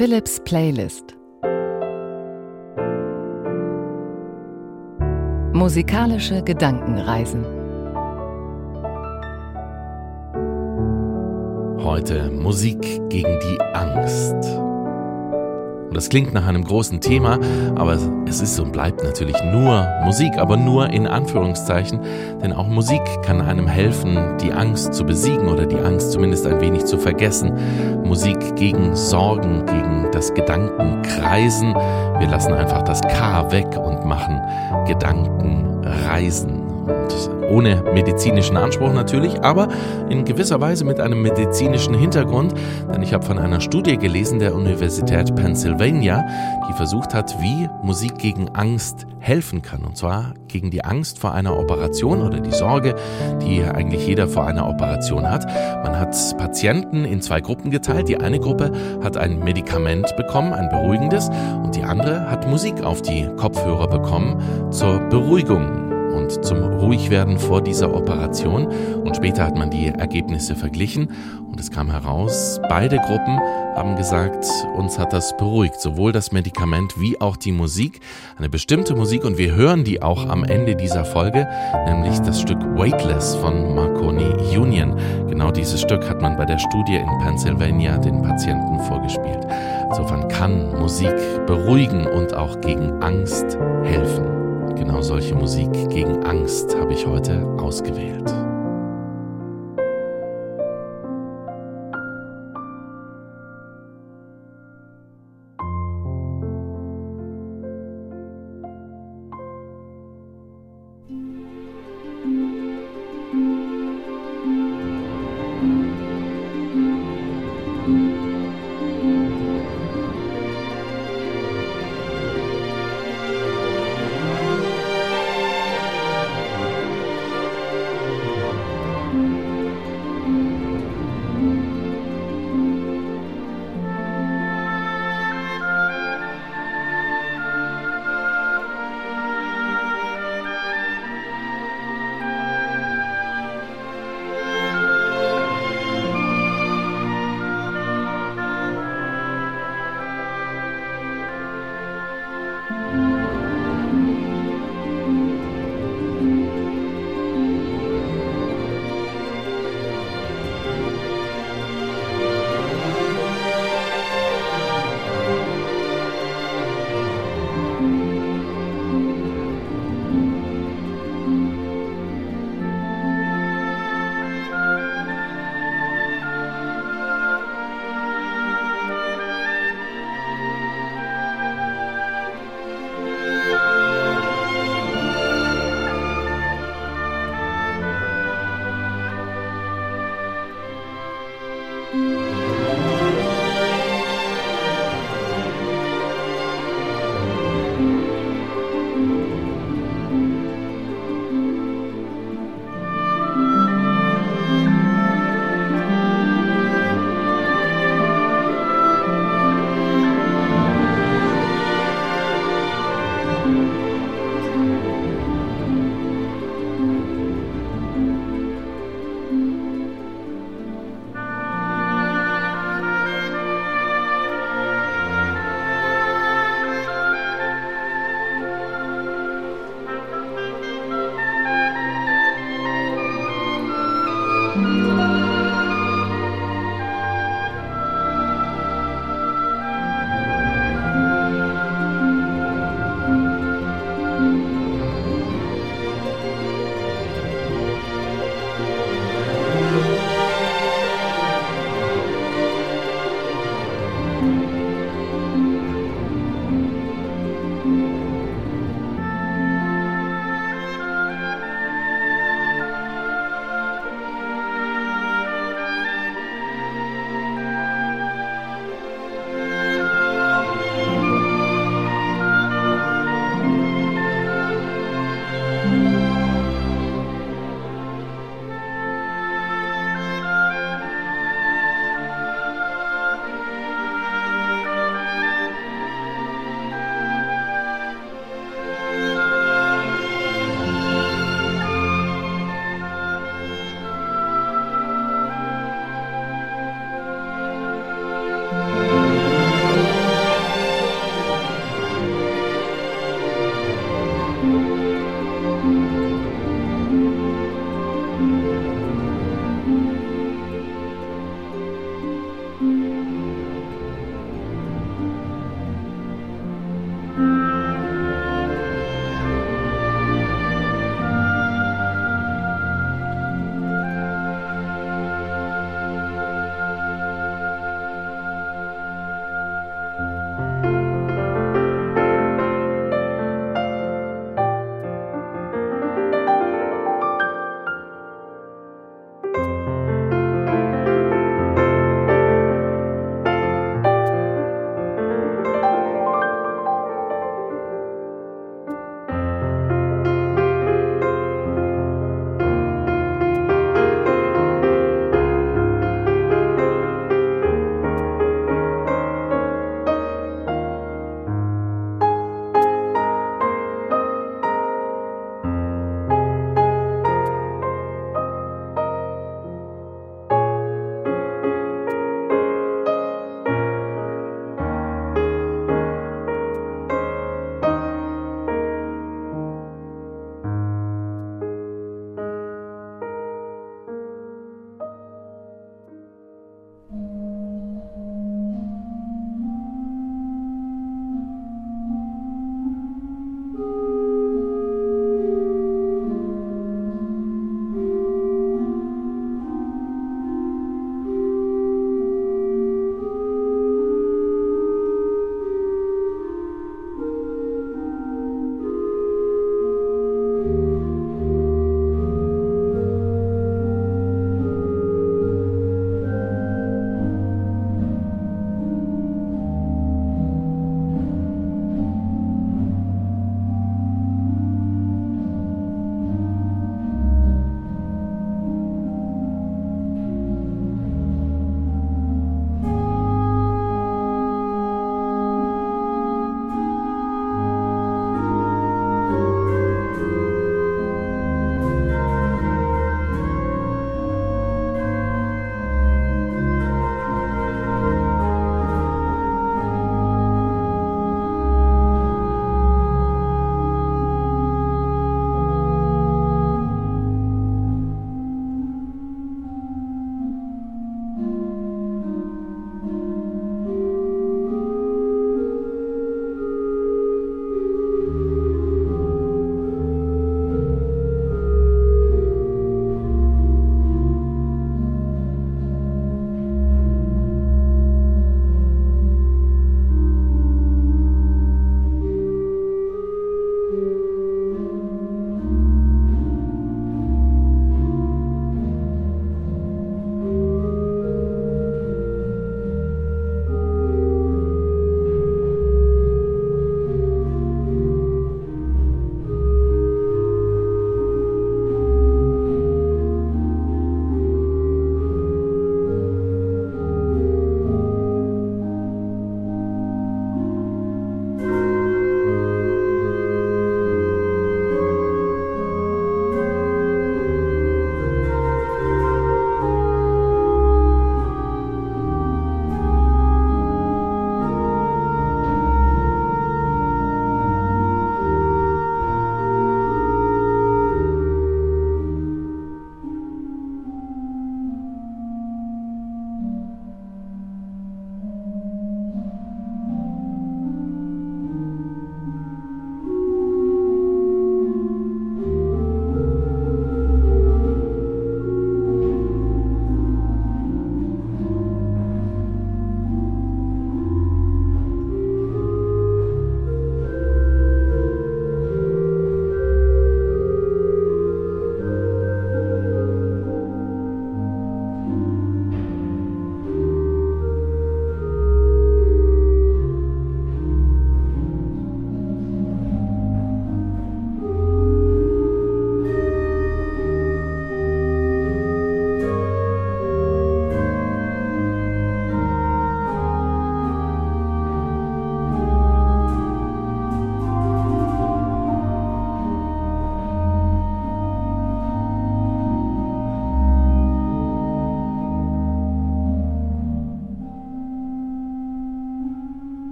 Philips Playlist Musikalische Gedankenreisen Heute Musik gegen die Angst. Und das klingt nach einem großen Thema, aber es ist und bleibt natürlich nur Musik, aber nur in Anführungszeichen, denn auch Musik kann einem helfen, die Angst zu besiegen oder die Angst zumindest ein wenig zu vergessen. Musik gegen Sorgen, gegen das Gedankenkreisen. Wir lassen einfach das K weg und machen Gedankenreisen. Und ohne medizinischen Anspruch natürlich, aber in gewisser Weise mit einem medizinischen Hintergrund, denn ich habe von einer Studie gelesen der Universität Pennsylvania, die versucht hat, wie Musik gegen Angst helfen kann. Und zwar gegen die Angst vor einer Operation oder die Sorge, die eigentlich jeder vor einer Operation hat. Man hat Patienten in zwei Gruppen geteilt. Die eine Gruppe hat ein Medikament bekommen, ein beruhigendes, und die andere hat Musik auf die Kopfhörer bekommen zur Beruhigung und zum Ruhigwerden vor dieser Operation. Und später hat man die Ergebnisse verglichen und es kam heraus, beide Gruppen haben gesagt, uns hat das beruhigt, sowohl das Medikament wie auch die Musik, eine bestimmte Musik und wir hören die auch am Ende dieser Folge, nämlich das Stück Weightless von Marconi Union. Genau dieses Stück hat man bei der Studie in Pennsylvania den Patienten vorgespielt. Insofern kann Musik beruhigen und auch gegen Angst helfen. Genau solche Musik gegen Angst habe ich heute ausgewählt.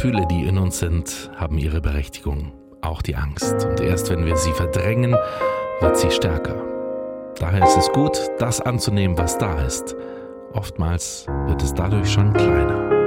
Gefühle, die in uns sind, haben ihre Berechtigung. Auch die Angst. Und erst wenn wir sie verdrängen, wird sie stärker. Daher ist es gut, das anzunehmen, was da ist. Oftmals wird es dadurch schon kleiner.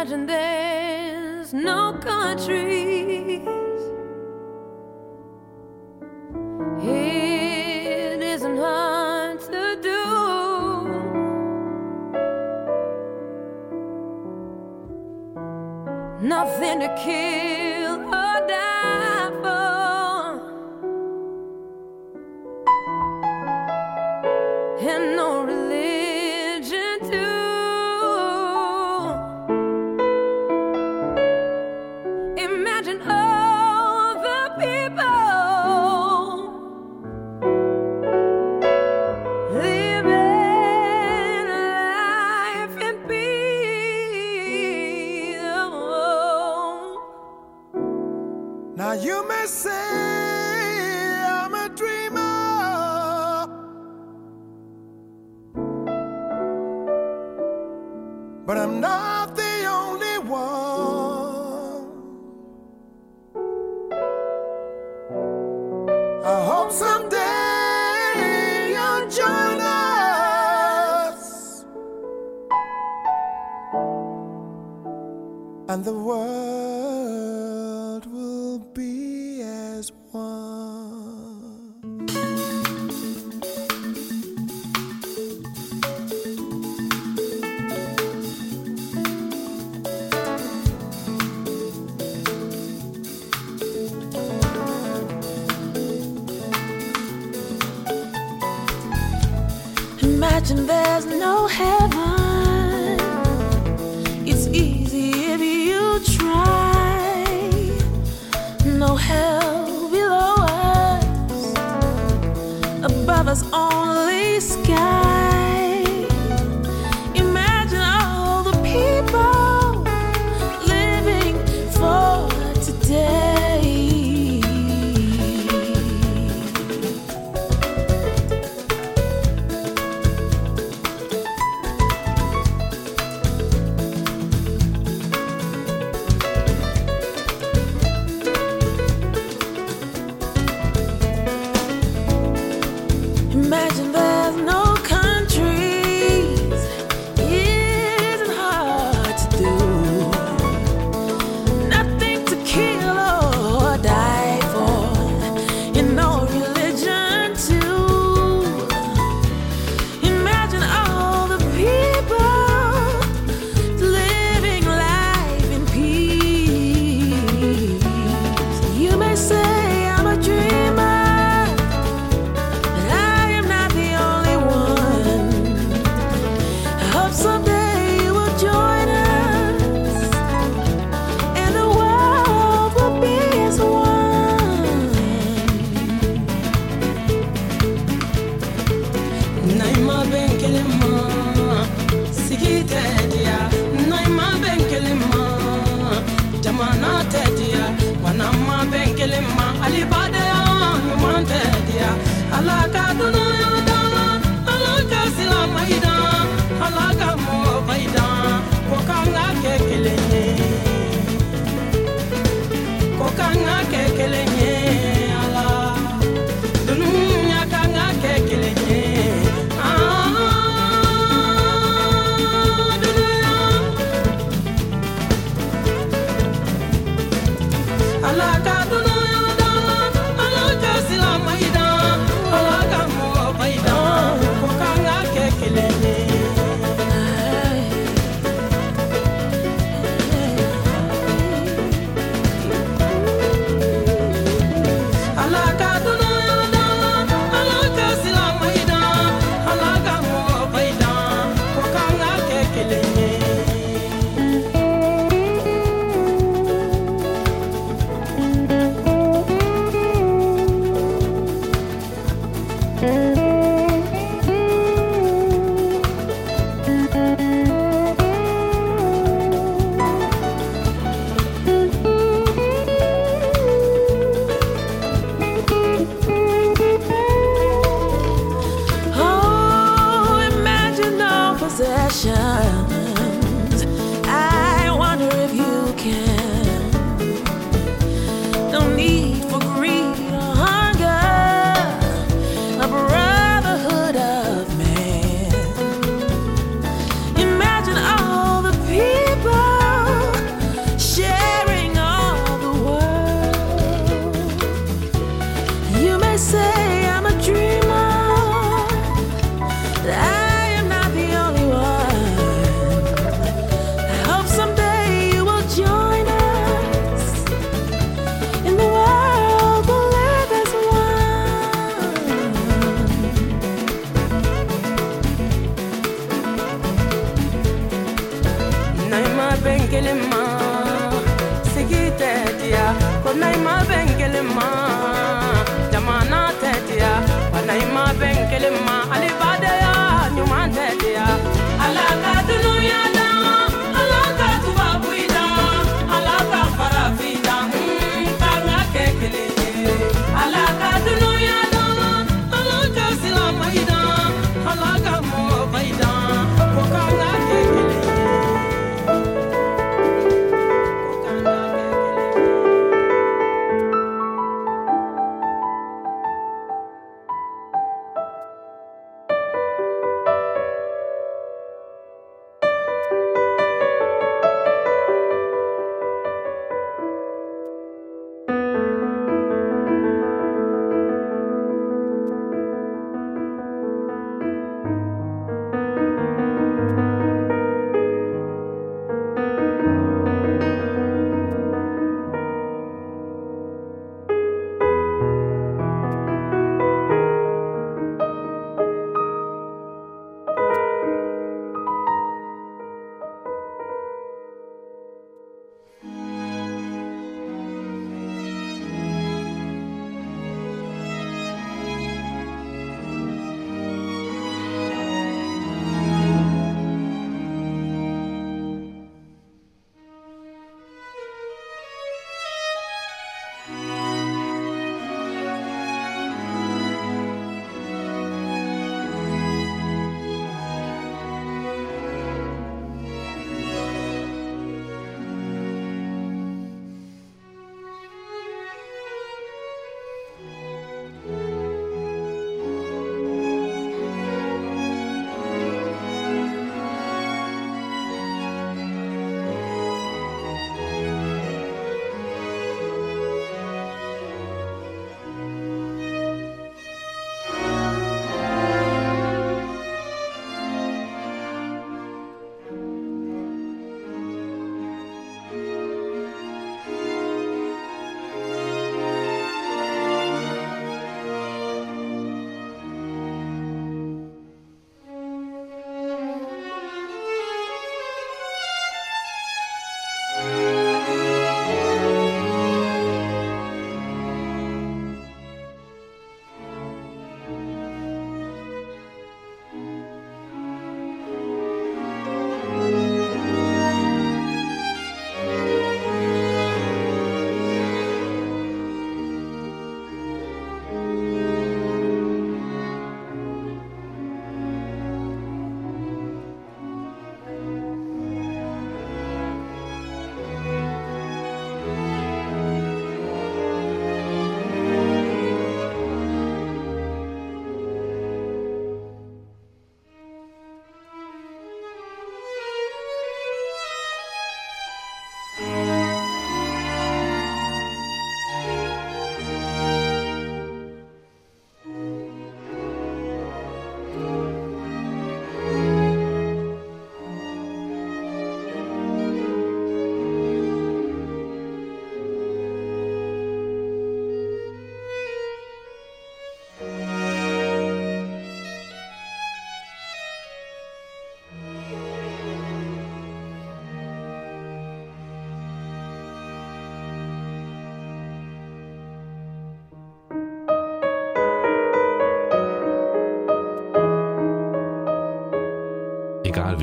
Imagine there's no countries. It isn't hard to do. Nothing to kill or die for. And no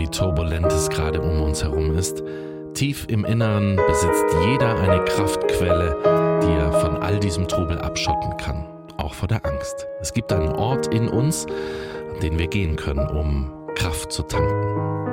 wie turbulent es gerade um uns herum ist, tief im Inneren besitzt jeder eine Kraftquelle, die er von all diesem Trubel abschotten kann, auch vor der Angst. Es gibt einen Ort in uns, an den wir gehen können, um Kraft zu tanken.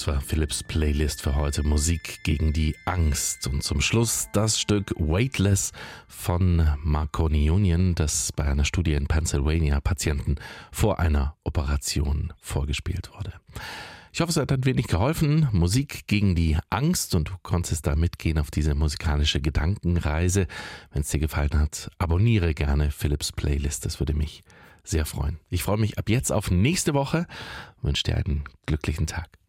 Das war Philips Playlist für heute Musik gegen die Angst. Und zum Schluss das Stück Weightless von Marconi Union, das bei einer Studie in Pennsylvania Patienten vor einer Operation vorgespielt wurde. Ich hoffe, es hat ein wenig geholfen. Musik gegen die Angst und du konntest da mitgehen auf diese musikalische Gedankenreise. Wenn es dir gefallen hat, abonniere gerne Philips Playlist. Das würde mich sehr freuen. Ich freue mich ab jetzt auf nächste Woche wünsche dir einen glücklichen Tag.